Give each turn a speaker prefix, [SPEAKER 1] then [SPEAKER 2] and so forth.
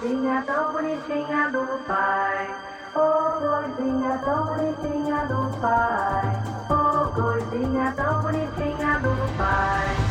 [SPEAKER 1] florzinha tão bonitinha do pai. Oh, florzinha tão bonitinha do pai. Oh, coisinha tão bonitinha do pai.